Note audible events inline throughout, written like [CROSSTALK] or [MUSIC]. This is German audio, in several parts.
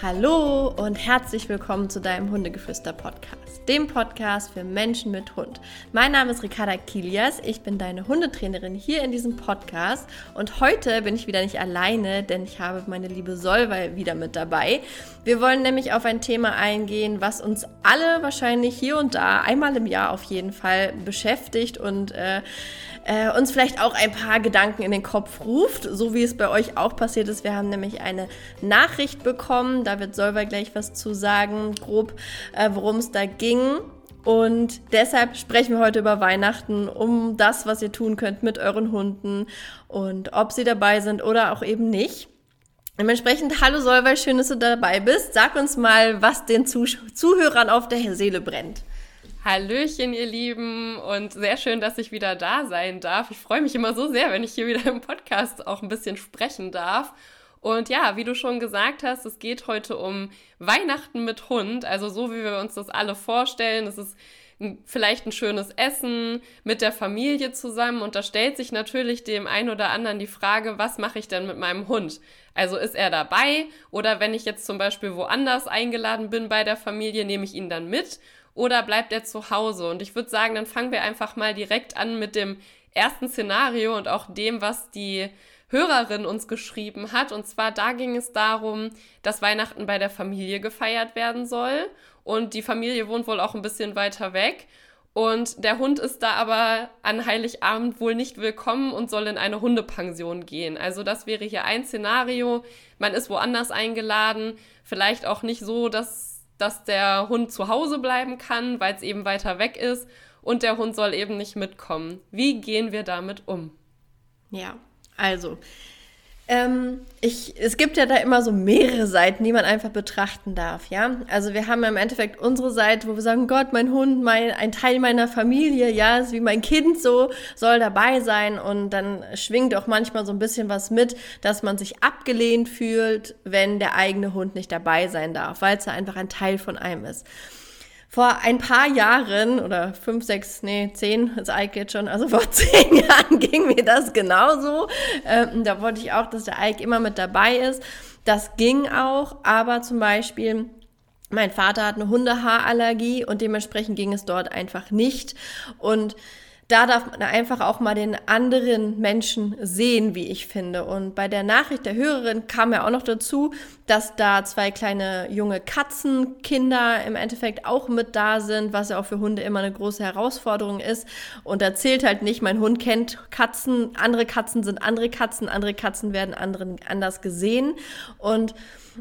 Hallo und herzlich willkommen zu deinem Hundegeflüster-Podcast, dem Podcast für Menschen mit Hund. Mein Name ist Ricarda Kilias, ich bin deine Hundetrainerin hier in diesem Podcast und heute bin ich wieder nicht alleine, denn ich habe meine liebe Solveig wieder mit dabei. Wir wollen nämlich auf ein Thema eingehen, was uns alle wahrscheinlich hier und da einmal im Jahr auf jeden Fall beschäftigt und äh, äh, uns vielleicht auch ein paar Gedanken in den Kopf ruft, so wie es bei euch auch passiert ist. Wir haben nämlich eine Nachricht bekommen, da wird Solver gleich was zu sagen, grob, äh, worum es da ging. Und deshalb sprechen wir heute über Weihnachten, um das, was ihr tun könnt mit euren Hunden und ob sie dabei sind oder auch eben nicht. Dementsprechend, hallo Solveig, schön, dass du dabei bist. Sag uns mal, was den Zuhörern auf der Seele brennt. Hallöchen, ihr Lieben, und sehr schön, dass ich wieder da sein darf. Ich freue mich immer so sehr, wenn ich hier wieder im Podcast auch ein bisschen sprechen darf. Und ja, wie du schon gesagt hast, es geht heute um Weihnachten mit Hund, also so wie wir uns das alle vorstellen. Es ist vielleicht ein schönes Essen mit der Familie zusammen und da stellt sich natürlich dem einen oder anderen die Frage, was mache ich denn mit meinem Hund? Also ist er dabei oder wenn ich jetzt zum Beispiel woanders eingeladen bin bei der Familie, nehme ich ihn dann mit oder bleibt er zu Hause? Und ich würde sagen, dann fangen wir einfach mal direkt an mit dem ersten Szenario und auch dem, was die Hörerin uns geschrieben hat. Und zwar da ging es darum, dass Weihnachten bei der Familie gefeiert werden soll. Und die Familie wohnt wohl auch ein bisschen weiter weg. Und der Hund ist da aber an Heiligabend wohl nicht willkommen und soll in eine Hundepension gehen. Also das wäre hier ein Szenario. Man ist woanders eingeladen, vielleicht auch nicht so, dass dass der Hund zu Hause bleiben kann, weil es eben weiter weg ist und der Hund soll eben nicht mitkommen. Wie gehen wir damit um? Ja, also ähm, ich, es gibt ja da immer so mehrere Seiten, die man einfach betrachten darf, ja. Also wir haben im Endeffekt unsere Seite, wo wir sagen, Gott, mein Hund, mein, ein Teil meiner Familie, ja, ist wie mein Kind so, soll dabei sein und dann schwingt auch manchmal so ein bisschen was mit, dass man sich abgelehnt fühlt, wenn der eigene Hund nicht dabei sein darf, weil es ja einfach ein Teil von einem ist. Vor ein paar Jahren oder fünf, sechs, nee, zehn, das Ike jetzt schon, also vor [LAUGHS] zehn Jahren ging mir das genauso. Ähm, da wollte ich auch, dass der Ike immer mit dabei ist. Das ging auch, aber zum Beispiel mein Vater hat eine Hundehaarallergie und dementsprechend ging es dort einfach nicht. Und da darf man einfach auch mal den anderen Menschen sehen, wie ich finde. Und bei der Nachricht der Hörerin kam ja auch noch dazu, dass da zwei kleine junge Katzenkinder im Endeffekt auch mit da sind, was ja auch für Hunde immer eine große Herausforderung ist. Und da zählt halt nicht, mein Hund kennt Katzen, andere Katzen sind andere Katzen, andere Katzen werden anderen anders gesehen. Und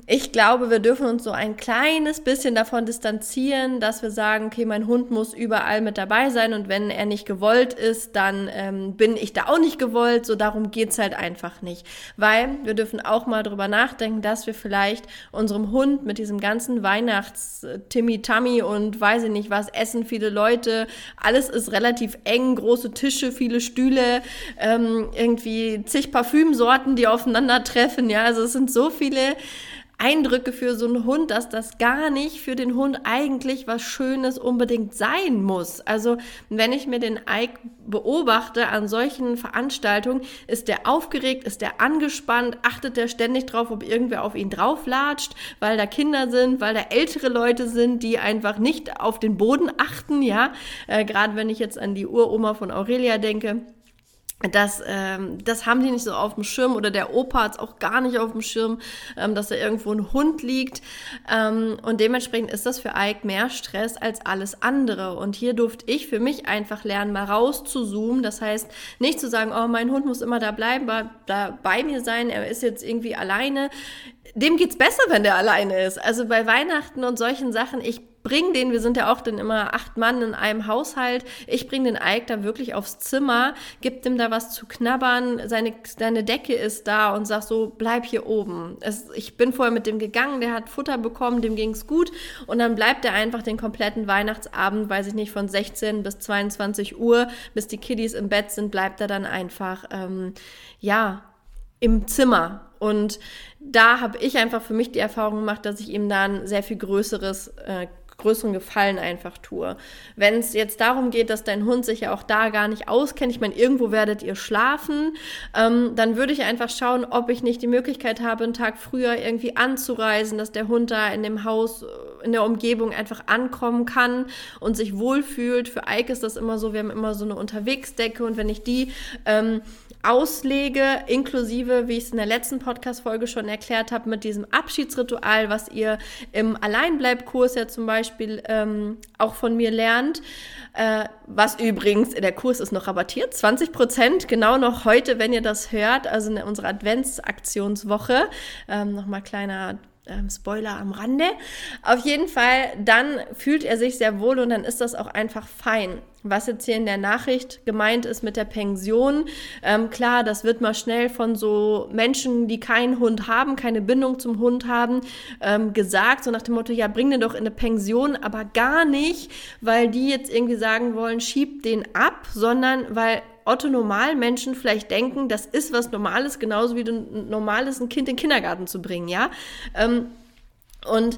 ich glaube, wir dürfen uns so ein kleines bisschen davon distanzieren, dass wir sagen, okay, mein Hund muss überall mit dabei sein und wenn er nicht gewollt ist, dann ähm, bin ich da auch nicht gewollt. So darum geht's halt einfach nicht. Weil wir dürfen auch mal drüber nachdenken, dass wir vielleicht unserem Hund mit diesem ganzen Weihnachts-Timmy-Tammy und weiß ich nicht was, essen viele Leute, alles ist relativ eng, große Tische, viele Stühle, ähm, irgendwie zig Parfümsorten, die aufeinandertreffen. Ja, also es sind so viele Eindrücke für so einen Hund, dass das gar nicht für den Hund eigentlich was Schönes unbedingt sein muss. Also wenn ich mir den Ike beobachte an solchen Veranstaltungen, ist der aufgeregt, ist der angespannt, achtet der ständig drauf, ob irgendwer auf ihn drauflatscht, weil da Kinder sind, weil da ältere Leute sind, die einfach nicht auf den Boden achten, ja. Äh, Gerade wenn ich jetzt an die Uroma von Aurelia denke das, ähm, das haben die nicht so auf dem Schirm oder der Opa hat es auch gar nicht auf dem Schirm, ähm, dass da irgendwo ein Hund liegt. Ähm, und dementsprechend ist das für Ike mehr Stress als alles andere. Und hier durfte ich für mich einfach lernen, mal rauszuzoomen. Das heißt, nicht zu sagen, oh, mein Hund muss immer da bleiben, da bei mir sein, er ist jetzt irgendwie alleine. Dem geht's besser, wenn der alleine ist. Also bei Weihnachten und solchen Sachen, ich bring den, wir sind ja auch dann immer acht Mann in einem Haushalt, ich bring den Ike da wirklich aufs Zimmer, gib dem da was zu knabbern, seine, seine Decke ist da und sag so, bleib hier oben. Es, ich bin vorher mit dem gegangen, der hat Futter bekommen, dem ging's gut und dann bleibt er einfach den kompletten Weihnachtsabend, weiß ich nicht, von 16 bis 22 Uhr, bis die Kiddies im Bett sind, bleibt er dann einfach, ähm, ja, im Zimmer. Und da habe ich einfach für mich die Erfahrung gemacht, dass ich ihm dann sehr viel größeres äh, größeren Gefallen einfach tue. Wenn es jetzt darum geht, dass dein Hund sich ja auch da gar nicht auskennt, ich meine, irgendwo werdet ihr schlafen, ähm, dann würde ich einfach schauen, ob ich nicht die Möglichkeit habe, einen Tag früher irgendwie anzureisen, dass der Hund da in dem Haus, in der Umgebung einfach ankommen kann und sich wohlfühlt. Für Ike ist das immer so, wir haben immer so eine Unterwegsdecke und wenn ich die ähm, auslege, inklusive, wie ich es in der letzten Podcast-Folge schon erklärt habe, mit diesem Abschiedsritual, was ihr im Alleinbleibkurs ja zum Beispiel ähm, auch von mir lernt, äh, was übrigens, der Kurs ist noch rabattiert, 20 Prozent, genau noch heute, wenn ihr das hört, also in unserer Adventsaktionswoche, ähm, nochmal kleiner ähm, Spoiler am Rande. Auf jeden Fall, dann fühlt er sich sehr wohl und dann ist das auch einfach fein. Was jetzt hier in der Nachricht gemeint ist mit der Pension, ähm, klar, das wird mal schnell von so Menschen, die keinen Hund haben, keine Bindung zum Hund haben, ähm, gesagt, so nach dem Motto, ja, bring den doch in eine Pension, aber gar nicht, weil die jetzt irgendwie sagen wollen, schieb den ab, sondern weil Otto Normalmenschen vielleicht denken, das ist was Normales, genauso wie du normales ein Kind in den Kindergarten zu bringen, ja. Ähm, und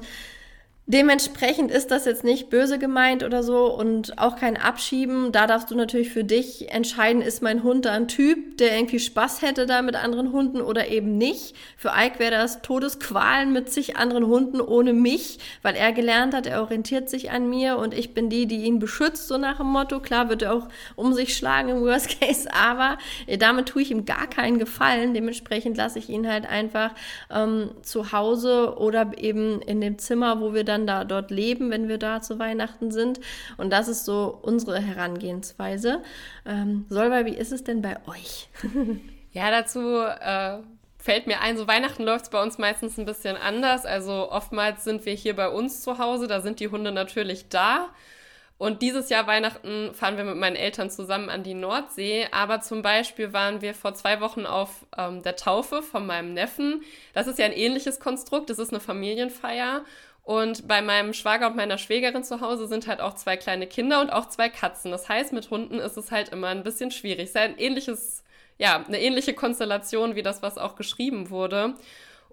Dementsprechend ist das jetzt nicht böse gemeint oder so und auch kein Abschieben. Da darfst du natürlich für dich entscheiden, ist mein Hund da ein Typ, der irgendwie Spaß hätte da mit anderen Hunden oder eben nicht. Für Ike wäre das Todesqualen mit sich anderen Hunden ohne mich, weil er gelernt hat, er orientiert sich an mir und ich bin die, die ihn beschützt, so nach dem Motto. Klar wird er auch um sich schlagen im Worst [LAUGHS] Case, aber damit tue ich ihm gar keinen Gefallen. Dementsprechend lasse ich ihn halt einfach ähm, zu Hause oder eben in dem Zimmer, wo wir dann da dort leben, wenn wir da zu Weihnachten sind. Und das ist so unsere Herangehensweise. Ähm, Solveig, wie ist es denn bei euch? [LAUGHS] ja, dazu äh, fällt mir ein, so Weihnachten läuft es bei uns meistens ein bisschen anders. Also oftmals sind wir hier bei uns zu Hause, da sind die Hunde natürlich da. Und dieses Jahr Weihnachten fahren wir mit meinen Eltern zusammen an die Nordsee. Aber zum Beispiel waren wir vor zwei Wochen auf ähm, der Taufe von meinem Neffen. Das ist ja ein ähnliches Konstrukt. Das ist eine Familienfeier. Und bei meinem Schwager und meiner Schwägerin zu Hause sind halt auch zwei kleine Kinder und auch zwei Katzen. Das heißt, mit Hunden ist es halt immer ein bisschen schwierig. Es ist ein ähnliches, ja, eine ähnliche Konstellation wie das, was auch geschrieben wurde.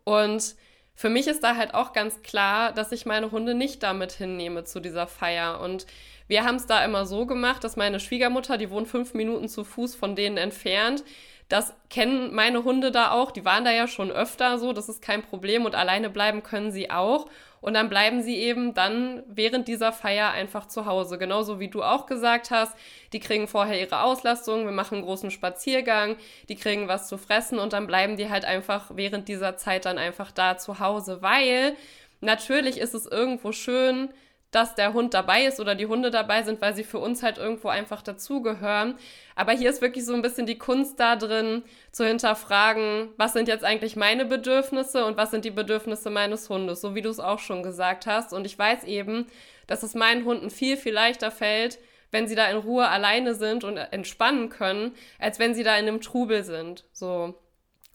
Und für mich ist da halt auch ganz klar, dass ich meine Hunde nicht damit hinnehme zu dieser Feier. Und wir haben es da immer so gemacht, dass meine Schwiegermutter, die wohnt fünf Minuten zu Fuß von denen entfernt, das kennen meine Hunde da auch. Die waren da ja schon öfter so. Das ist kein Problem. Und alleine bleiben können sie auch. Und dann bleiben sie eben dann während dieser Feier einfach zu Hause. Genauso wie du auch gesagt hast. Die kriegen vorher ihre Auslastung. Wir machen einen großen Spaziergang. Die kriegen was zu fressen. Und dann bleiben die halt einfach während dieser Zeit dann einfach da zu Hause. Weil natürlich ist es irgendwo schön, dass der Hund dabei ist oder die Hunde dabei sind, weil sie für uns halt irgendwo einfach dazugehören. Aber hier ist wirklich so ein bisschen die Kunst da drin, zu hinterfragen, was sind jetzt eigentlich meine Bedürfnisse und was sind die Bedürfnisse meines Hundes, so wie du es auch schon gesagt hast. Und ich weiß eben, dass es meinen Hunden viel, viel leichter fällt, wenn sie da in Ruhe alleine sind und entspannen können, als wenn sie da in einem Trubel sind. So.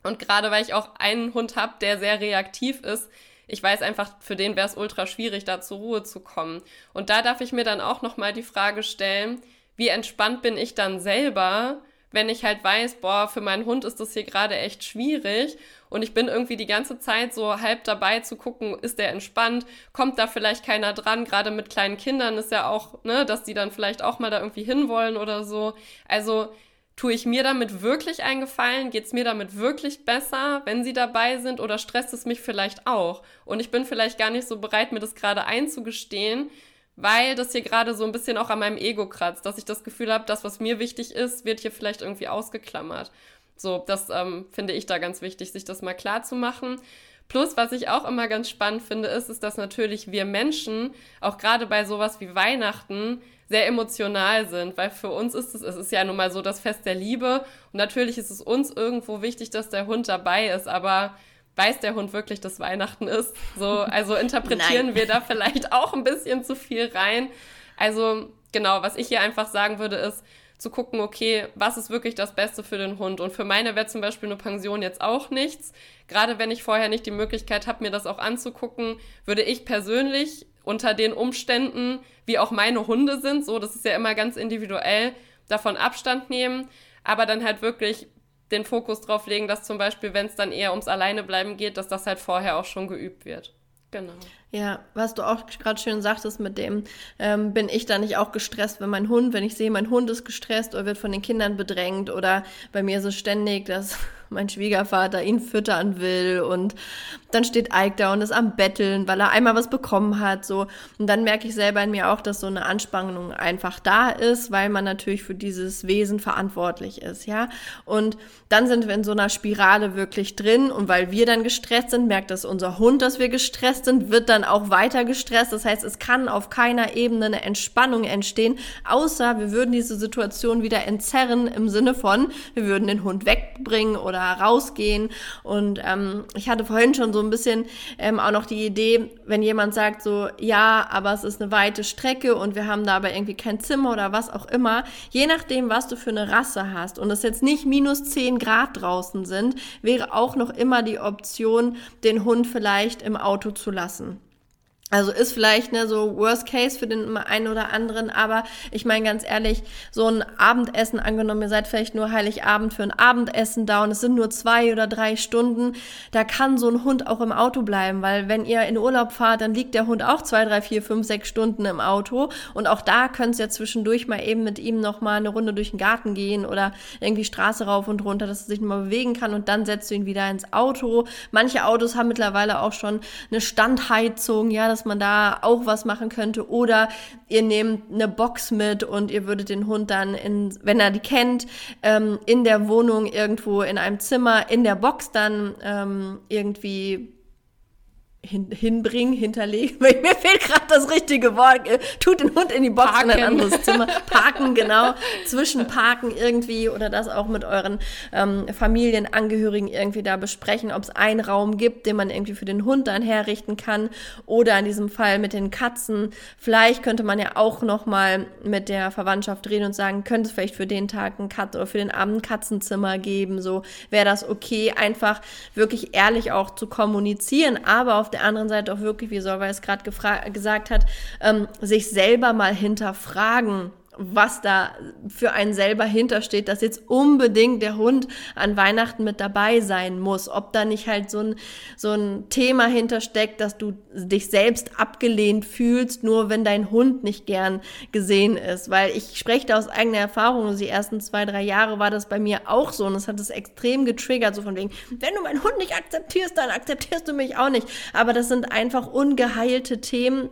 Und gerade weil ich auch einen Hund habe, der sehr reaktiv ist, ich weiß einfach, für den wäre es ultra schwierig, da zur Ruhe zu kommen. Und da darf ich mir dann auch nochmal die Frage stellen, wie entspannt bin ich dann selber, wenn ich halt weiß, boah, für meinen Hund ist das hier gerade echt schwierig und ich bin irgendwie die ganze Zeit so halb dabei zu gucken, ist der entspannt, kommt da vielleicht keiner dran, gerade mit kleinen Kindern ist ja auch, ne, dass die dann vielleicht auch mal da irgendwie hinwollen oder so. Also Tue ich mir damit wirklich einen Gefallen? Geht es mir damit wirklich besser, wenn sie dabei sind oder stresst es mich vielleicht auch? Und ich bin vielleicht gar nicht so bereit, mir das gerade einzugestehen, weil das hier gerade so ein bisschen auch an meinem Ego kratzt, dass ich das Gefühl habe, das, was mir wichtig ist, wird hier vielleicht irgendwie ausgeklammert. So, das ähm, finde ich da ganz wichtig, sich das mal klar zu machen. Plus, was ich auch immer ganz spannend finde, ist, ist, dass natürlich wir Menschen, auch gerade bei sowas wie Weihnachten, sehr emotional sind, weil für uns ist es, es ist ja nun mal so das Fest der Liebe und natürlich ist es uns irgendwo wichtig, dass der Hund dabei ist, aber weiß der Hund wirklich, dass Weihnachten ist? So, also interpretieren wir da vielleicht auch ein bisschen zu viel rein. Also genau, was ich hier einfach sagen würde, ist zu gucken, okay, was ist wirklich das Beste für den Hund? Und für meine wäre zum Beispiel eine Pension jetzt auch nichts. Gerade wenn ich vorher nicht die Möglichkeit habe, mir das auch anzugucken, würde ich persönlich unter den Umständen, wie auch meine Hunde sind, so, das ist ja immer ganz individuell, davon Abstand nehmen, aber dann halt wirklich den Fokus drauf legen, dass zum Beispiel, wenn es dann eher ums Alleinebleiben geht, dass das halt vorher auch schon geübt wird. Genau. Ja, was du auch gerade schön sagtest mit dem, ähm, bin ich da nicht auch gestresst, wenn mein Hund, wenn ich sehe, mein Hund ist gestresst oder wird von den Kindern bedrängt oder bei mir ist es ständig, dass mein Schwiegervater ihn füttern will und dann steht Ike da und ist am Betteln, weil er einmal was bekommen hat, so. Und dann merke ich selber in mir auch, dass so eine Anspannung einfach da ist, weil man natürlich für dieses Wesen verantwortlich ist, ja. Und dann sind wir in so einer Spirale wirklich drin und weil wir dann gestresst sind, merkt das unser Hund, dass wir gestresst sind, wird dann auch weiter gestresst. Das heißt, es kann auf keiner Ebene eine Entspannung entstehen, außer wir würden diese Situation wieder entzerren im Sinne von, wir würden den Hund wegbringen oder rausgehen. Und ähm, ich hatte vorhin schon so ein bisschen ähm, auch noch die Idee, wenn jemand sagt so, ja, aber es ist eine weite Strecke und wir haben da aber irgendwie kein Zimmer oder was auch immer, je nachdem, was du für eine Rasse hast und es jetzt nicht minus 10 Grad draußen sind, wäre auch noch immer die Option, den Hund vielleicht im Auto zu lassen. Also ist vielleicht ne, so Worst Case für den einen oder anderen, aber ich meine ganz ehrlich, so ein Abendessen angenommen, ihr seid vielleicht nur Heiligabend für ein Abendessen da und es sind nur zwei oder drei Stunden, da kann so ein Hund auch im Auto bleiben, weil wenn ihr in Urlaub fahrt, dann liegt der Hund auch zwei, drei, vier, fünf, sechs Stunden im Auto und auch da könnt ihr ja zwischendurch mal eben mit ihm nochmal eine Runde durch den Garten gehen oder irgendwie Straße rauf und runter, dass er sich nochmal bewegen kann und dann setzt du ihn wieder ins Auto. Manche Autos haben mittlerweile auch schon eine Standheizung, ja, das man da auch was machen könnte. Oder ihr nehmt eine Box mit und ihr würdet den Hund dann, in, wenn er die kennt, ähm, in der Wohnung irgendwo in einem Zimmer in der Box dann ähm, irgendwie hin, hinbringen, hinterlegen. [LAUGHS] Mir fehlt gerade das richtige Wort. Äh, tut den Hund in die Box Parken. in ein anderes Zimmer. [LAUGHS] Parken, genau. Zwischenparken irgendwie oder das auch mit euren ähm, Familienangehörigen irgendwie da besprechen, ob es einen Raum gibt, den man irgendwie für den Hund dann herrichten kann. Oder in diesem Fall mit den Katzen. Vielleicht könnte man ja auch nochmal mit der Verwandtschaft reden und sagen, könnte es vielleicht für den Tag ein Kat oder für den Abend ein Katzenzimmer geben. So wäre das okay, einfach wirklich ehrlich auch zu kommunizieren. Aber auf der anderen Seite auch wirklich, wie Solveig es gerade gesagt hat, ähm, sich selber mal hinterfragen was da für einen selber hintersteht, dass jetzt unbedingt der Hund an Weihnachten mit dabei sein muss. Ob da nicht halt so ein, so ein Thema hintersteckt, dass du dich selbst abgelehnt fühlst, nur wenn dein Hund nicht gern gesehen ist. Weil ich spreche da aus eigener Erfahrung, die ersten zwei, drei Jahre war das bei mir auch so und es hat es extrem getriggert, so von wegen, wenn du meinen Hund nicht akzeptierst, dann akzeptierst du mich auch nicht. Aber das sind einfach ungeheilte Themen,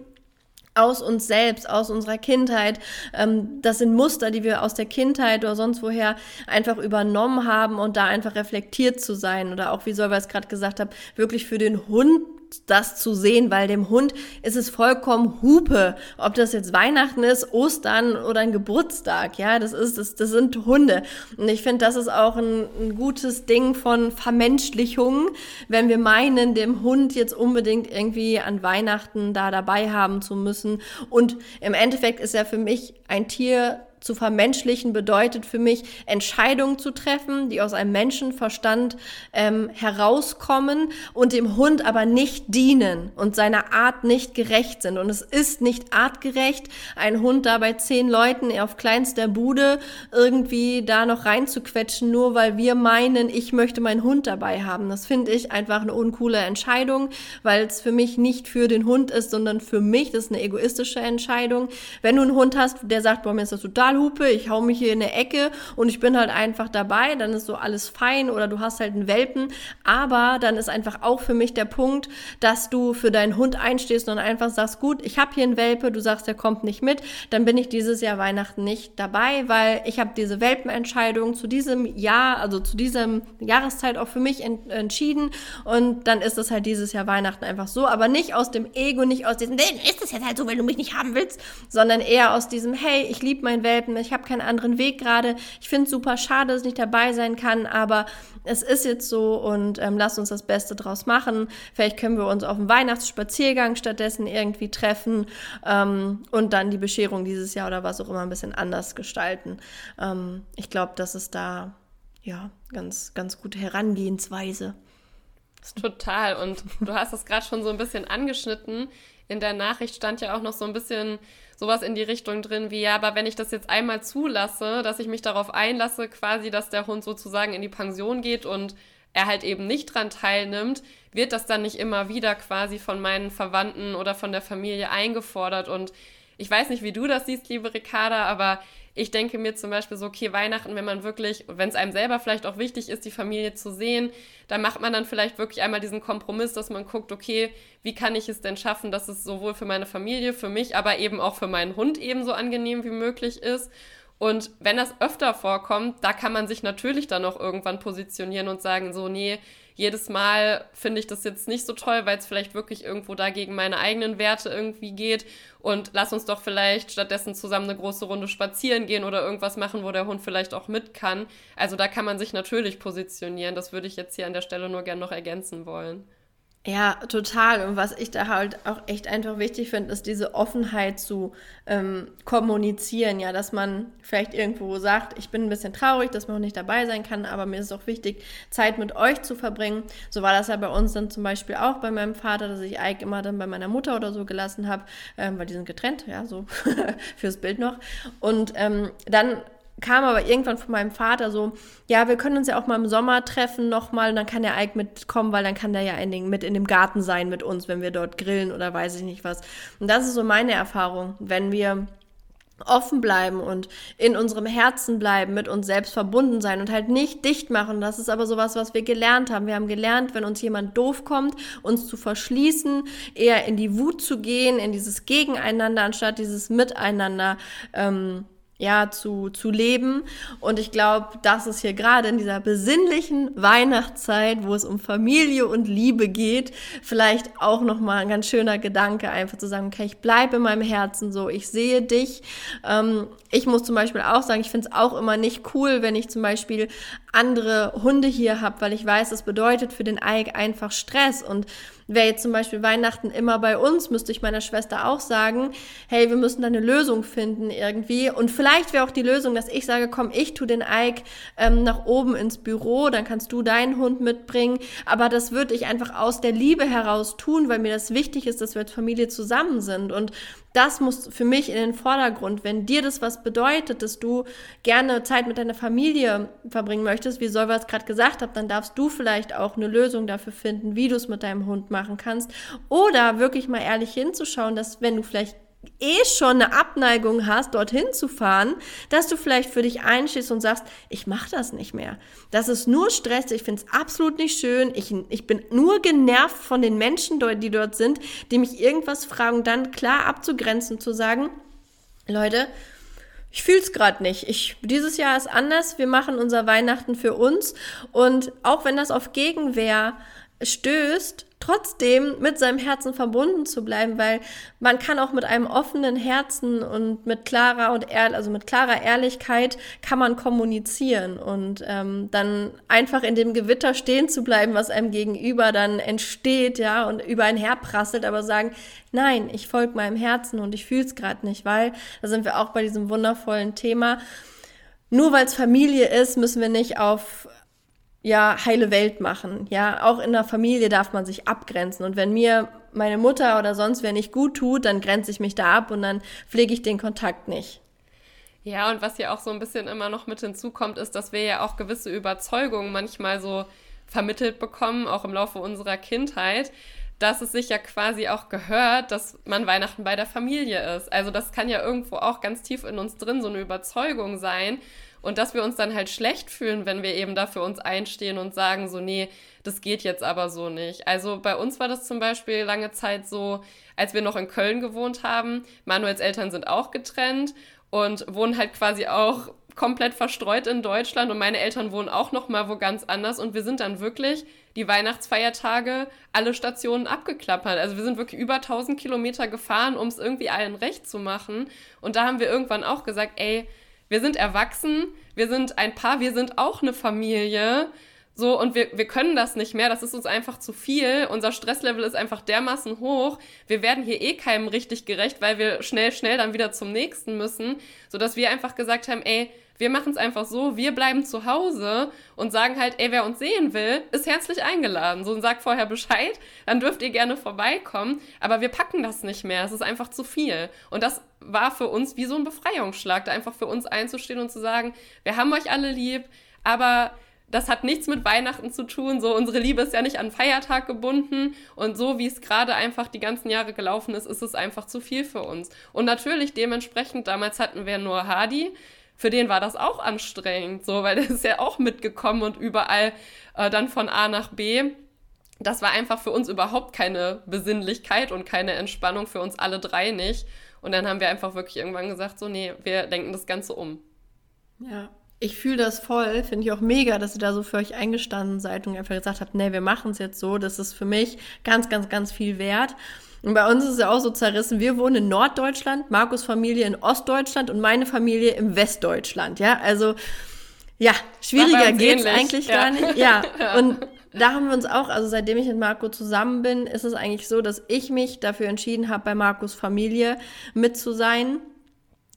aus uns selbst, aus unserer Kindheit. Ähm, das sind Muster, die wir aus der Kindheit oder sonst woher einfach übernommen haben und da einfach reflektiert zu sein. Oder auch, wie Solver es gerade gesagt hat, wirklich für den Hund das zu sehen, weil dem Hund ist es vollkommen Hupe, ob das jetzt Weihnachten ist, Ostern oder ein Geburtstag, ja, das ist, das, das sind Hunde. Und ich finde, das ist auch ein, ein gutes Ding von Vermenschlichung, wenn wir meinen, dem Hund jetzt unbedingt irgendwie an Weihnachten da dabei haben zu müssen. Und im Endeffekt ist er für mich ein Tier, zu vermenschlichen bedeutet für mich, Entscheidungen zu treffen, die aus einem Menschenverstand ähm, herauskommen und dem Hund aber nicht dienen und seiner Art nicht gerecht sind. Und es ist nicht artgerecht, einen Hund da bei zehn Leuten auf kleinster Bude irgendwie da noch reinzuquetschen, nur weil wir meinen, ich möchte meinen Hund dabei haben. Das finde ich einfach eine uncoole Entscheidung, weil es für mich nicht für den Hund ist, sondern für mich. Das ist eine egoistische Entscheidung. Wenn du einen Hund hast, der sagt, boah, mir ist das total Stahlhupe, ich hau mich hier in eine Ecke und ich bin halt einfach dabei, dann ist so alles fein oder du hast halt einen Welpen. Aber dann ist einfach auch für mich der Punkt, dass du für deinen Hund einstehst und einfach sagst, gut, ich habe hier einen Welpe, du sagst, der kommt nicht mit, dann bin ich dieses Jahr Weihnachten nicht dabei, weil ich habe diese Welpenentscheidung zu diesem Jahr, also zu diesem Jahreszeit auch für mich ent entschieden und dann ist es halt dieses Jahr Weihnachten einfach so, aber nicht aus dem Ego, nicht aus diesem, ist das jetzt halt so, weil du mich nicht haben willst, sondern eher aus diesem, hey, ich liebe meinen Welpen, Welpen. Ich habe keinen anderen Weg gerade. Ich finde es super schade, dass ich nicht dabei sein kann, aber es ist jetzt so und ähm, lasst uns das Beste draus machen. Vielleicht können wir uns auf dem Weihnachtsspaziergang stattdessen irgendwie treffen ähm, und dann die Bescherung dieses Jahr oder was auch immer ein bisschen anders gestalten. Ähm, ich glaube, das ist da ja ganz, ganz gute Herangehensweise. Total. Und du hast es gerade schon so ein bisschen angeschnitten. In der Nachricht stand ja auch noch so ein bisschen sowas in die Richtung drin wie, ja, aber wenn ich das jetzt einmal zulasse, dass ich mich darauf einlasse, quasi, dass der Hund sozusagen in die Pension geht und er halt eben nicht dran teilnimmt, wird das dann nicht immer wieder quasi von meinen Verwandten oder von der Familie eingefordert. Und ich weiß nicht, wie du das siehst, liebe Ricarda, aber ich denke mir zum Beispiel so, okay, Weihnachten, wenn man wirklich, wenn es einem selber vielleicht auch wichtig ist, die Familie zu sehen, dann macht man dann vielleicht wirklich einmal diesen Kompromiss, dass man guckt, okay, wie kann ich es denn schaffen, dass es sowohl für meine Familie, für mich, aber eben auch für meinen Hund ebenso angenehm wie möglich ist. Und wenn das öfter vorkommt, da kann man sich natürlich dann auch irgendwann positionieren und sagen, so, nee, jedes Mal finde ich das jetzt nicht so toll, weil es vielleicht wirklich irgendwo dagegen meine eigenen Werte irgendwie geht. Und lass uns doch vielleicht stattdessen zusammen eine große Runde spazieren gehen oder irgendwas machen, wo der Hund vielleicht auch mit kann. Also da kann man sich natürlich positionieren. Das würde ich jetzt hier an der Stelle nur gerne noch ergänzen wollen. Ja, total. Und was ich da halt auch echt einfach wichtig finde, ist diese Offenheit zu ähm, kommunizieren. Ja, dass man vielleicht irgendwo sagt, ich bin ein bisschen traurig, dass man auch nicht dabei sein kann, aber mir ist auch wichtig, Zeit mit euch zu verbringen. So war das ja bei uns dann zum Beispiel auch bei meinem Vater, dass ich Ike immer dann bei meiner Mutter oder so gelassen habe, ähm, weil die sind getrennt, ja, so [LAUGHS] fürs Bild noch. Und ähm, dann kam aber irgendwann von meinem Vater so, ja, wir können uns ja auch mal im Sommer treffen nochmal und dann kann der Ike mitkommen, weil dann kann der ja mit in dem Garten sein mit uns, wenn wir dort grillen oder weiß ich nicht was. Und das ist so meine Erfahrung, wenn wir offen bleiben und in unserem Herzen bleiben, mit uns selbst verbunden sein und halt nicht dicht machen. Das ist aber sowas, was wir gelernt haben. Wir haben gelernt, wenn uns jemand doof kommt, uns zu verschließen, eher in die Wut zu gehen, in dieses Gegeneinander, anstatt dieses Miteinander. Ähm, ja, zu, zu leben. Und ich glaube, das ist hier gerade in dieser besinnlichen Weihnachtszeit, wo es um Familie und Liebe geht, vielleicht auch nochmal ein ganz schöner Gedanke, einfach zu sagen, okay, ich bleibe in meinem Herzen so, ich sehe dich. Ähm, ich muss zum Beispiel auch sagen, ich finde es auch immer nicht cool, wenn ich zum Beispiel andere Hunde hier habe, weil ich weiß, das bedeutet für den Ike einfach Stress und wäre jetzt zum Beispiel Weihnachten immer bei uns, müsste ich meiner Schwester auch sagen, hey, wir müssen da eine Lösung finden irgendwie. Und vielleicht wäre auch die Lösung, dass ich sage, komm, ich tu den Ike ähm, nach oben ins Büro, dann kannst du deinen Hund mitbringen. Aber das würde ich einfach aus der Liebe heraus tun, weil mir das wichtig ist, dass wir als Familie zusammen sind. Und das muss für mich in den Vordergrund. Wenn dir das was bedeutet, dass du gerne Zeit mit deiner Familie verbringen möchtest, wie Solva es gerade gesagt hat, dann darfst du vielleicht auch eine Lösung dafür finden, wie du es mit deinem Hund machen kannst. Oder wirklich mal ehrlich hinzuschauen, dass wenn du vielleicht eh schon eine Abneigung hast, dorthin zu fahren, dass du vielleicht für dich einstehst und sagst, ich mache das nicht mehr. Das ist nur Stress, ich finde es absolut nicht schön, ich, ich bin nur genervt von den Menschen, die dort sind, die mich irgendwas fragen, dann klar abzugrenzen, zu sagen, Leute, ich fühle es gerade nicht. Ich, dieses Jahr ist anders, wir machen unser Weihnachten für uns und auch wenn das auf Gegenwehr stößt, trotzdem mit seinem Herzen verbunden zu bleiben, weil man kann auch mit einem offenen Herzen und mit klarer und ehr also mit klarer Ehrlichkeit kann man kommunizieren und ähm, dann einfach in dem Gewitter stehen zu bleiben, was einem gegenüber dann entsteht, ja und über ein herprasselt, aber sagen, nein, ich folge meinem Herzen und ich fühle es gerade nicht, weil da sind wir auch bei diesem wundervollen Thema. Nur weil es Familie ist, müssen wir nicht auf ja, heile Welt machen. Ja, auch in der Familie darf man sich abgrenzen. Und wenn mir meine Mutter oder sonst wer nicht gut tut, dann grenze ich mich da ab und dann pflege ich den Kontakt nicht. Ja, und was ja auch so ein bisschen immer noch mit hinzukommt, ist, dass wir ja auch gewisse Überzeugungen manchmal so vermittelt bekommen, auch im Laufe unserer Kindheit, dass es sich ja quasi auch gehört, dass man Weihnachten bei der Familie ist. Also das kann ja irgendwo auch ganz tief in uns drin so eine Überzeugung sein. Und dass wir uns dann halt schlecht fühlen, wenn wir eben da für uns einstehen und sagen, so, nee, das geht jetzt aber so nicht. Also bei uns war das zum Beispiel lange Zeit so, als wir noch in Köln gewohnt haben. Manuels Eltern sind auch getrennt und wohnen halt quasi auch komplett verstreut in Deutschland und meine Eltern wohnen auch noch mal wo ganz anders und wir sind dann wirklich die Weihnachtsfeiertage alle Stationen abgeklappert. Also wir sind wirklich über 1000 Kilometer gefahren, um es irgendwie allen recht zu machen und da haben wir irgendwann auch gesagt, ey, wir sind erwachsen, wir sind ein Paar, wir sind auch eine Familie. So, und wir, wir können das nicht mehr. Das ist uns einfach zu viel. Unser Stresslevel ist einfach dermaßen hoch. Wir werden hier eh keinem richtig gerecht, weil wir schnell, schnell dann wieder zum nächsten müssen. Sodass wir einfach gesagt haben, ey, wir machen es einfach so, wir bleiben zu Hause und sagen halt, ey, wer uns sehen will, ist herzlich eingeladen. So und sagt vorher Bescheid, dann dürft ihr gerne vorbeikommen. Aber wir packen das nicht mehr. Es ist einfach zu viel. Und das war für uns wie so ein Befreiungsschlag, da einfach für uns einzustehen und zu sagen, wir haben euch alle lieb, aber das hat nichts mit Weihnachten zu tun. So, unsere Liebe ist ja nicht an Feiertag gebunden. Und so wie es gerade einfach die ganzen Jahre gelaufen ist, ist es einfach zu viel für uns. Und natürlich dementsprechend, damals hatten wir nur Hardy. Für den war das auch anstrengend, so, weil der ist ja auch mitgekommen und überall äh, dann von A nach B. Das war einfach für uns überhaupt keine Besinnlichkeit und keine Entspannung für uns alle drei nicht. Und dann haben wir einfach wirklich irgendwann gesagt, so, nee, wir denken das Ganze um. Ja, ich fühle das voll, finde ich auch mega, dass ihr da so für euch eingestanden seid und einfach gesagt habt, nee, wir machen es jetzt so. Das ist für mich ganz, ganz, ganz viel wert. Und bei uns ist es ja auch so zerrissen. Wir wohnen in Norddeutschland, Markus Familie in Ostdeutschland und meine Familie im Westdeutschland. Ja, also ja, schwieriger geht's ähnlich. eigentlich ja. gar nicht. Ja. [LAUGHS] ja. Und da haben wir uns auch, also seitdem ich mit Marco zusammen bin, ist es eigentlich so, dass ich mich dafür entschieden habe, bei Markus Familie mit zu sein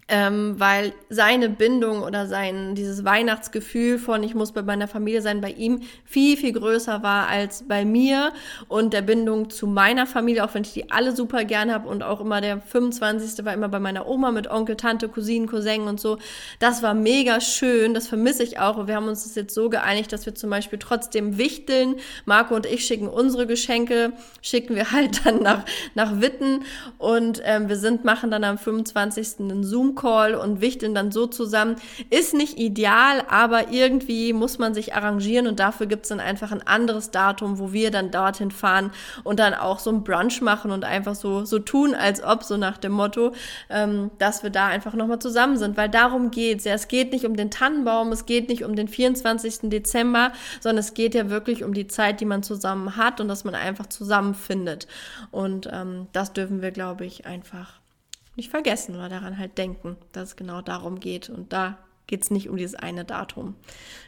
ähm, weil seine Bindung oder sein dieses Weihnachtsgefühl von ich muss bei meiner Familie sein bei ihm viel viel größer war als bei mir und der Bindung zu meiner Familie auch wenn ich die alle super gern habe und auch immer der 25. war immer bei meiner Oma mit Onkel Tante Cousinen Cousin und so das war mega schön das vermisse ich auch und wir haben uns das jetzt so geeinigt dass wir zum Beispiel trotzdem wichteln Marco und ich schicken unsere Geschenke schicken wir halt [LAUGHS] dann nach nach Witten und ähm, wir sind machen dann am 25. einen Zoom Zoom-Call und wichteln dann so zusammen. Ist nicht ideal, aber irgendwie muss man sich arrangieren und dafür gibt es dann einfach ein anderes Datum, wo wir dann dorthin fahren und dann auch so ein Brunch machen und einfach so, so tun, als ob, so nach dem Motto, ähm, dass wir da einfach nochmal zusammen sind, weil darum geht's. Ja, es geht nicht um den Tannenbaum, es geht nicht um den 24. Dezember, sondern es geht ja wirklich um die Zeit, die man zusammen hat und dass man einfach zusammenfindet. Und ähm, das dürfen wir, glaube ich, einfach nicht vergessen oder daran halt denken, dass es genau darum geht. Und da geht es nicht um dieses eine Datum.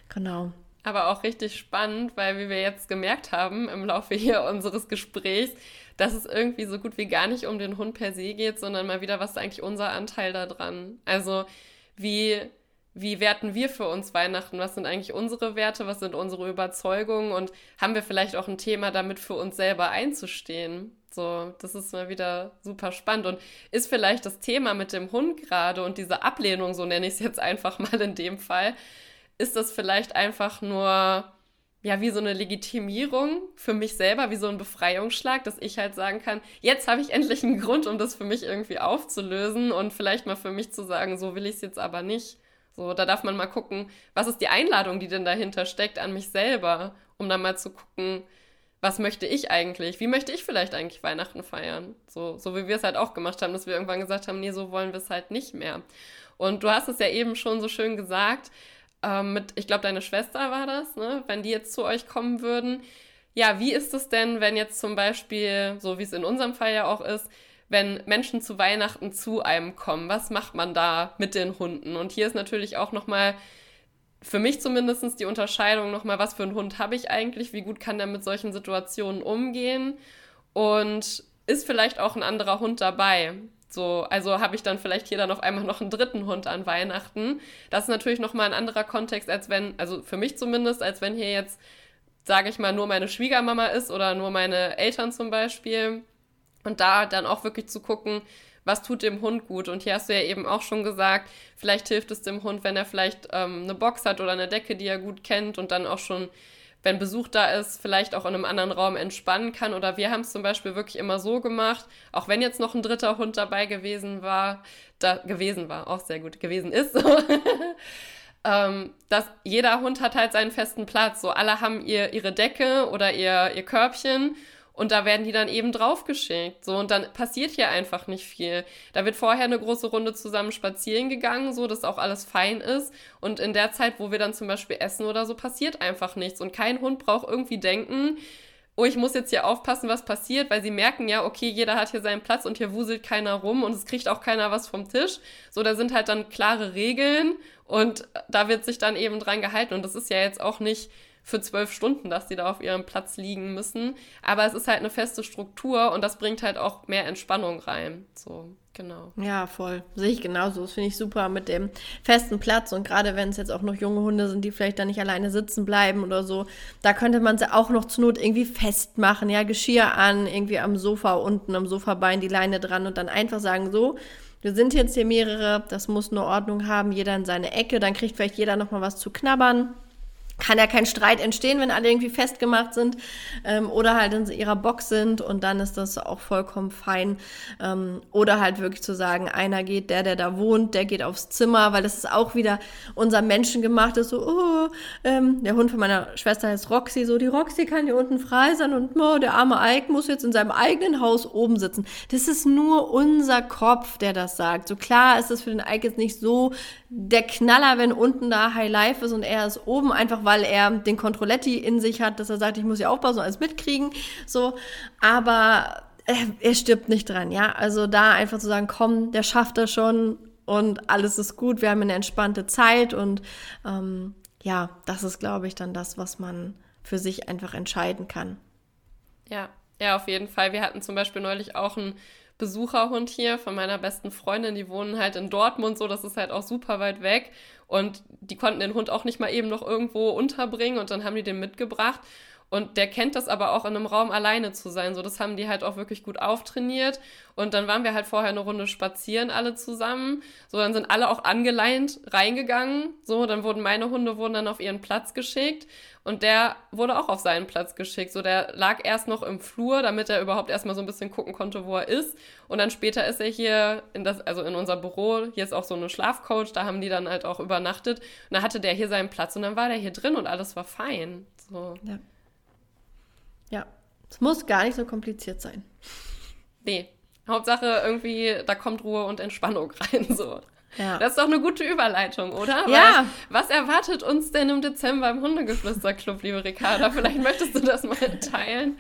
Genau. Aber auch richtig spannend, weil wie wir jetzt gemerkt haben im Laufe hier [LAUGHS] unseres Gesprächs, dass es irgendwie so gut wie gar nicht um den Hund per se geht, sondern mal wieder, was ist eigentlich unser Anteil da dran? Also wie, wie werten wir für uns Weihnachten? Was sind eigentlich unsere Werte? Was sind unsere Überzeugungen? Und haben wir vielleicht auch ein Thema damit für uns selber einzustehen? So, das ist mal wieder super spannend und ist vielleicht das Thema mit dem Hund gerade und diese Ablehnung, so nenne ich es jetzt einfach mal in dem Fall, ist das vielleicht einfach nur ja, wie so eine Legitimierung für mich selber, wie so ein Befreiungsschlag, dass ich halt sagen kann, jetzt habe ich endlich einen Grund, um das für mich irgendwie aufzulösen und vielleicht mal für mich zu sagen, so will ich es jetzt aber nicht. So, da darf man mal gucken, was ist die Einladung, die denn dahinter steckt an mich selber, um dann mal zu gucken, was möchte ich eigentlich? Wie möchte ich vielleicht eigentlich Weihnachten feiern? So, so wie wir es halt auch gemacht haben, dass wir irgendwann gesagt haben, nee, so wollen wir es halt nicht mehr. Und du hast es ja eben schon so schön gesagt, ähm, mit, ich glaube, deine Schwester war das, ne? wenn die jetzt zu euch kommen würden. Ja, wie ist es denn, wenn jetzt zum Beispiel, so wie es in unserem Fall ja auch ist, wenn Menschen zu Weihnachten zu einem kommen, was macht man da mit den Hunden? Und hier ist natürlich auch nochmal für mich zumindest die Unterscheidung nochmal, was für einen Hund habe ich eigentlich, wie gut kann der mit solchen Situationen umgehen und ist vielleicht auch ein anderer Hund dabei. So, also habe ich dann vielleicht hier dann auf einmal noch einen dritten Hund an Weihnachten. Das ist natürlich nochmal ein anderer Kontext, als wenn, also für mich zumindest, als wenn hier jetzt, sage ich mal, nur meine Schwiegermama ist oder nur meine Eltern zum Beispiel. Und da dann auch wirklich zu gucken, was tut dem Hund gut. Und hier hast du ja eben auch schon gesagt, vielleicht hilft es dem Hund, wenn er vielleicht ähm, eine Box hat oder eine Decke, die er gut kennt und dann auch schon, wenn Besuch da ist, vielleicht auch in einem anderen Raum entspannen kann. Oder wir haben es zum Beispiel wirklich immer so gemacht, auch wenn jetzt noch ein dritter Hund dabei gewesen war, da gewesen war, auch sehr gut, gewesen ist. [LAUGHS] ähm, dass jeder Hund hat halt seinen festen Platz. So alle haben ihr, ihre Decke oder ihr, ihr Körbchen und da werden die dann eben draufgeschickt. So, und dann passiert hier einfach nicht viel. Da wird vorher eine große Runde zusammen spazieren gegangen, so dass auch alles fein ist. Und in der Zeit, wo wir dann zum Beispiel essen oder so, passiert einfach nichts. Und kein Hund braucht irgendwie denken, oh, ich muss jetzt hier aufpassen, was passiert, weil sie merken ja, okay, jeder hat hier seinen Platz und hier wuselt keiner rum und es kriegt auch keiner was vom Tisch. So, da sind halt dann klare Regeln und da wird sich dann eben dran gehalten. Und das ist ja jetzt auch nicht für zwölf Stunden, dass die da auf ihrem Platz liegen müssen. Aber es ist halt eine feste Struktur und das bringt halt auch mehr Entspannung rein. So, genau. Ja, voll. Sehe ich genauso. Das finde ich super mit dem festen Platz. Und gerade wenn es jetzt auch noch junge Hunde sind, die vielleicht da nicht alleine sitzen bleiben oder so, da könnte man sie auch noch zur Not irgendwie festmachen. Ja, Geschirr an, irgendwie am Sofa unten, am Sofabein die Leine dran und dann einfach sagen, so, wir sind jetzt hier mehrere, das muss eine Ordnung haben, jeder in seine Ecke, dann kriegt vielleicht jeder nochmal was zu knabbern kann ja kein Streit entstehen, wenn alle irgendwie festgemacht sind ähm, oder halt in ihrer Box sind und dann ist das auch vollkommen fein. Ähm, oder halt wirklich zu sagen, einer geht, der, der da wohnt, der geht aufs Zimmer, weil das ist auch wieder unser menschengemachtes, so, oh, ähm, der Hund von meiner Schwester heißt Roxy, so, die Roxy kann hier unten frei sein und oh, der arme Ike muss jetzt in seinem eigenen Haus oben sitzen. Das ist nur unser Kopf, der das sagt. So klar ist das für den Ike jetzt nicht so der Knaller, wenn unten da High Life ist und er ist oben, einfach weil er den Controletti in sich hat, dass er sagt, ich muss ja aufpassen und alles mitkriegen. So, aber er, er stirbt nicht dran, ja. Also da einfach zu sagen, komm, der schafft das schon und alles ist gut, wir haben eine entspannte Zeit und ähm, ja, das ist, glaube ich, dann das, was man für sich einfach entscheiden kann. Ja, ja, auf jeden Fall. Wir hatten zum Beispiel neulich auch einen Besucherhund hier von meiner besten Freundin, die wohnen halt in Dortmund, so das ist halt auch super weit weg. Und die konnten den Hund auch nicht mal eben noch irgendwo unterbringen und dann haben die den mitgebracht und der kennt das aber auch in einem Raum alleine zu sein. So, das haben die halt auch wirklich gut auftrainiert. Und dann waren wir halt vorher eine Runde spazieren, alle zusammen. So, dann sind alle auch angeleint reingegangen. So, dann wurden meine Hunde wurden dann auf ihren Platz geschickt. Und der wurde auch auf seinen Platz geschickt. So, der lag erst noch im Flur, damit er überhaupt erstmal so ein bisschen gucken konnte, wo er ist. Und dann später ist er hier in das, also in unser Büro. Hier ist auch so eine Schlafcoach, da haben die dann halt auch übernachtet. Und dann hatte der hier seinen Platz und dann war der hier drin und alles war fein. So. Ja. Ja, es muss gar nicht so kompliziert sein. Nee. Hauptsache irgendwie, da kommt Ruhe und Entspannung rein, so. Ja. Das ist doch eine gute Überleitung, oder? Ja. Weil, was erwartet uns denn im Dezember im Hundegeflüsterclub, liebe Ricarda? Vielleicht möchtest du das mal teilen.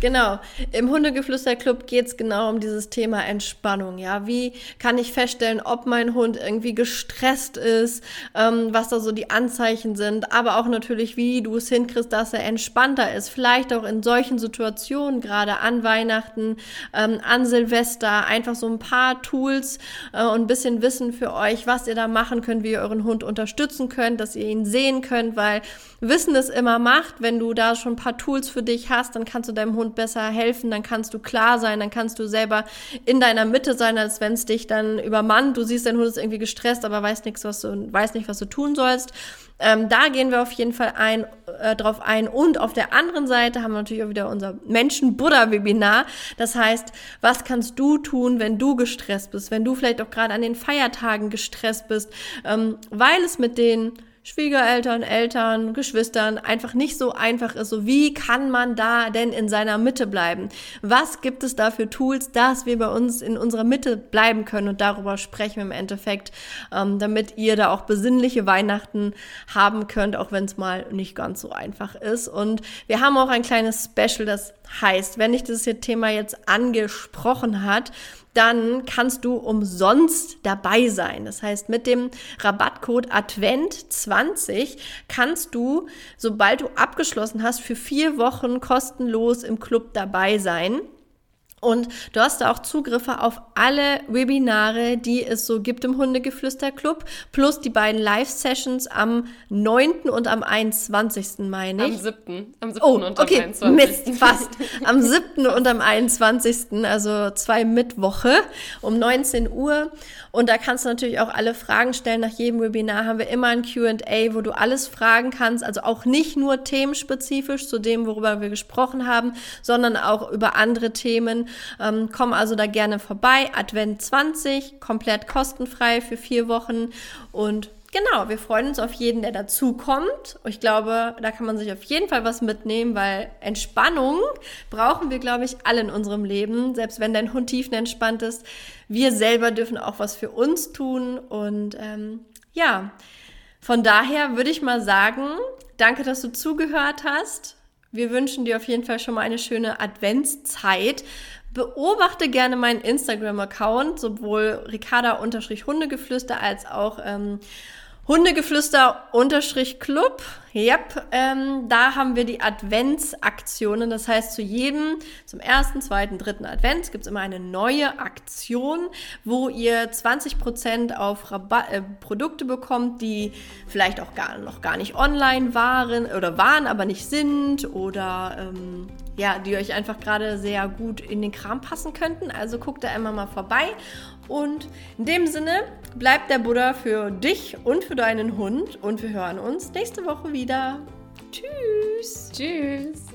Genau. Im Hundegeflüsterclub geht es genau um dieses Thema Entspannung. Ja, wie kann ich feststellen, ob mein Hund irgendwie gestresst ist, ähm, was da so die Anzeichen sind, aber auch natürlich, wie du es hinkriegst, dass er entspannter ist. Vielleicht auch in solchen Situationen, gerade an Weihnachten, ähm, an Silvester, einfach so ein paar Tools äh, und ein bisschen Wissen für euch, was ihr da machen könnt, wie ihr euren Hund unterstützen könnt, dass ihr ihn sehen könnt, weil Wissen es immer macht. Wenn du da schon ein paar Tools für dich hast, dann kannst du deinem Hund besser helfen, dann kannst du klar sein, dann kannst du selber in deiner Mitte sein, als wenn es dich dann übermannt. Du siehst, dein Hund ist irgendwie gestresst, aber weiß nichts, was du, weiß nicht, was du tun sollst. Ähm, da gehen wir auf jeden Fall ein, äh, drauf ein. Und auf der anderen Seite haben wir natürlich auch wieder unser Menschen-Buddha-Webinar. Das heißt, was kannst du tun, wenn du gestresst bist, wenn du vielleicht auch gerade an den Feiertagen gestresst bist, ähm, weil es mit den Schwiegereltern, Eltern, Geschwistern einfach nicht so einfach ist. So wie kann man da denn in seiner Mitte bleiben? Was gibt es da für Tools, dass wir bei uns in unserer Mitte bleiben können? Und darüber sprechen wir im Endeffekt, ähm, damit ihr da auch besinnliche Weihnachten haben könnt, auch wenn es mal nicht ganz so einfach ist. Und wir haben auch ein kleines Special, das heißt, wenn dich das Thema jetzt angesprochen hat, dann kannst du umsonst dabei sein. Das heißt, mit dem Rabattcode Advent20 kannst du, sobald du abgeschlossen hast, für vier Wochen kostenlos im Club dabei sein. Und du hast auch Zugriffe auf alle Webinare, die es so gibt im Hundegeflüster-Club, plus die beiden Live-Sessions am 9. und am 21. meine ich. Am 7. Am 7. Oh, und okay, am 21. Mist, fast. Am [LAUGHS] 7. und am 21., also zwei Mittwoche um 19 Uhr. Und da kannst du natürlich auch alle Fragen stellen. Nach jedem Webinar haben wir immer ein Q&A, wo du alles fragen kannst. Also auch nicht nur themenspezifisch zu dem, worüber wir gesprochen haben, sondern auch über andere Themen. Ähm, komm also da gerne vorbei. Advent 20, komplett kostenfrei für vier Wochen. Und Genau, wir freuen uns auf jeden, der dazukommt. Ich glaube, da kann man sich auf jeden Fall was mitnehmen, weil Entspannung brauchen wir, glaube ich, alle in unserem Leben. Selbst wenn dein Hund tiefenentspannt ist, wir selber dürfen auch was für uns tun. Und ähm, ja, von daher würde ich mal sagen, danke, dass du zugehört hast. Wir wünschen dir auf jeden Fall schon mal eine schöne Adventszeit. Beobachte gerne meinen Instagram-Account, sowohl Ricarda-Hundegeflüster als auch ähm, Hundegeflüster-Club. Yep, ähm, da haben wir die Adventsaktionen. Das heißt, zu jedem, zum ersten, zweiten, dritten Advents gibt es immer eine neue Aktion, wo ihr 20% auf Rabatt, äh, Produkte bekommt, die vielleicht auch gar, noch gar nicht online waren oder waren, aber nicht sind oder ähm, ja, die euch einfach gerade sehr gut in den Kram passen könnten. Also guckt da immer mal vorbei und in dem Sinne bleibt der Buddha für dich und für deinen Hund und wir hören uns nächste Woche wieder. Tschüss. Tschüss.